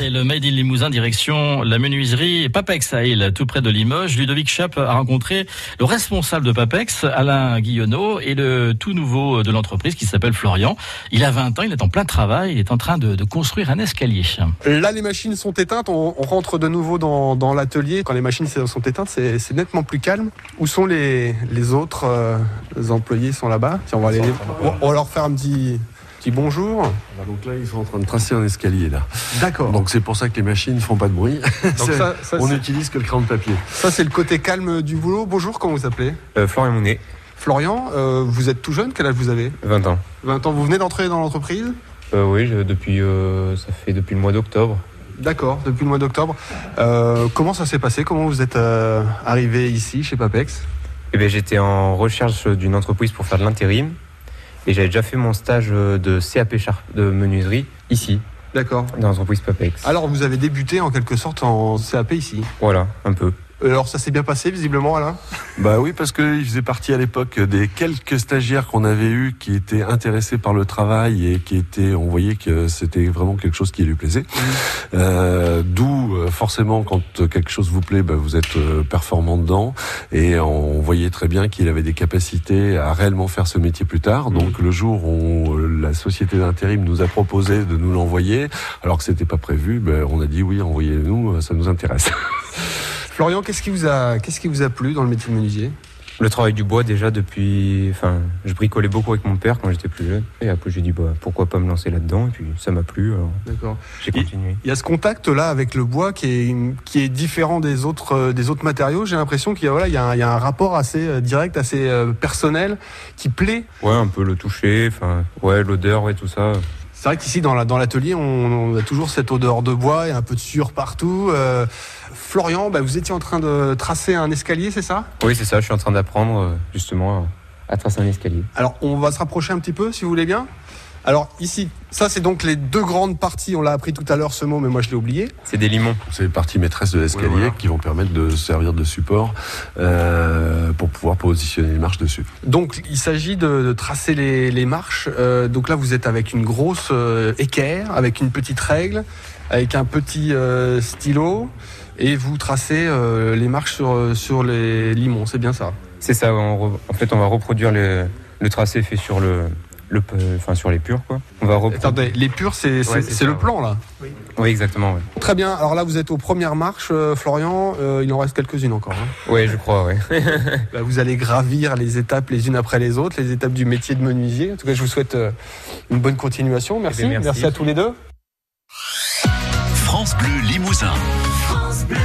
Allez, le Made in Limousin, direction la menuiserie Papex à Île, tout près de Limoges. Ludovic Chapp a rencontré le responsable de Papex, Alain Guillonneau, et le tout nouveau de l'entreprise qui s'appelle Florian. Il a 20 ans, il est en plein travail, il est en train de, de construire un escalier. Là, les machines sont éteintes, on, on rentre de nouveau dans, dans l'atelier. Quand les machines sont éteintes, c'est nettement plus calme. Où sont les, les autres euh, employés? Sont là-bas on va aller, on, on va leur faire un petit, petit bonjour. Ah, Donc là, ils sont en train de tracer un escalier là. D'accord. Donc c'est pour ça que les machines ne font pas de bruit. Donc C'est- ça, ça, on n'utilise que le crayon de papier. ça, c'est le côté calme du boulot. Bonjour, comment vous appelez Euh, Florian Mounet, Florian, euh, vous êtes tout jeune, quel âge vous avez 20 ans. 20 ans, vous venez d'entrer dans l'entreprise Euh, oui, je- depuis, euh, ça fait depuis le mois d'octobre. D'accord, depuis le mois d'octobre. Euh, comment ça s'est passé? Comment vous êtes euh, arrivé ici, chez Papex? Eh J'étais en recherche d'une entreprise pour faire de l'intérim et j'avais déjà fait mon stage euh, de CAP de menuiserie ici, D'accord. dans l'entreprise Papex. Alors, vous avez débuté en quelque sorte en CAP ici. Voilà, un peu. Alors, ça s'est bien passé, visiblement, Alain? Bah oui, parce qu'il faisait partie à l'époque des quelques stagiaires qu'on avait eus qui étaient intéressés par le travail et qui étaient, on voyait que c'était vraiment quelque chose qui lui plaisait. Euh, D'où euh, forcément quand quelque chose vous plaît, bah, vous êtes euh, performant dedans et on voyait très bien qu'il avait des capacités à réellement faire ce métier plus tard. Donc le jour où euh, la société d'intérim nous a proposé de nous l'envoyer, alors que c'était pas prévu, bah, on a dit oui, envoyez-nous, euh, ça nous intéresse. Florian, qu'est-ce qui, vous a, qu'est-ce qui vous a plu dans le métier de menuisier? Le travail du bois déjà depuis... Enfin, je bricolais beaucoup avec mon père quand j'étais plus jeune. Et après j'ai dit bah, pourquoi pas me lancer là-dedans? Et puis ça m'a plu alors D'accord. j'ai continué. Il y a ce contact-là avec le bois qui est, qui est différent des autres, euh, des autres matériaux. J'ai l'impression qu'il y a, voilà, il y a, un, il y a un rapport assez euh, direct, assez euh, personnel qui plaît. Ouais, un peu le toucher, enfin, ouais, l'odeur et tout ça. C'est vrai qu'ici, dans, la, dans l'atelier, on, on a toujours cette odeur de bois et un peu de sueur partout. Euh, Florian, bah, vous étiez en train de tracer un escalier, c'est ça? Oui, c'est ça, je suis en train d'apprendre euh, justement à tracer un escalier. Alors, on va se rapprocher un petit peu, si vous voulez bien. Alors, ici, ça, c'est donc les deux grandes parties. On l'a appris tout à l'heure, ce mot, mais moi, je l'ai oublié. C'est des limons. C'est les parties maîtresses de l'escalier voilà. qui vont permettre de servir de support euh, pour pouvoir positionner les marches dessus. Donc, il s'agit de, de tracer les, les marches. Euh, donc là, vous êtes avec une grosse euh, équerre, avec une petite règle, avec un petit euh, stylo, et vous tracez euh, les marches sur, sur les limons. C'est bien ça C'est ça, on re- en fait, on va reproduire le, le tracé fait sur le, le enfin, sur les purs, quoi. On va. Attendez, les purs, c'est Ouais, le plan, là Oui, exactement, ouais. Très bien. Alors là, vous êtes aux premières marches, euh, Florian. Euh, il en reste quelques-unes encore. hein. Ouais, je crois, ouais. Bah, vous allez gravir les étapes les unes après les autres, les étapes du métier de menuisier. En tout cas, je vous souhaite euh, une bonne continuation. Merci. Eh bien, merci. merci à tous les deux. France Bleu Limousin. France Bleu.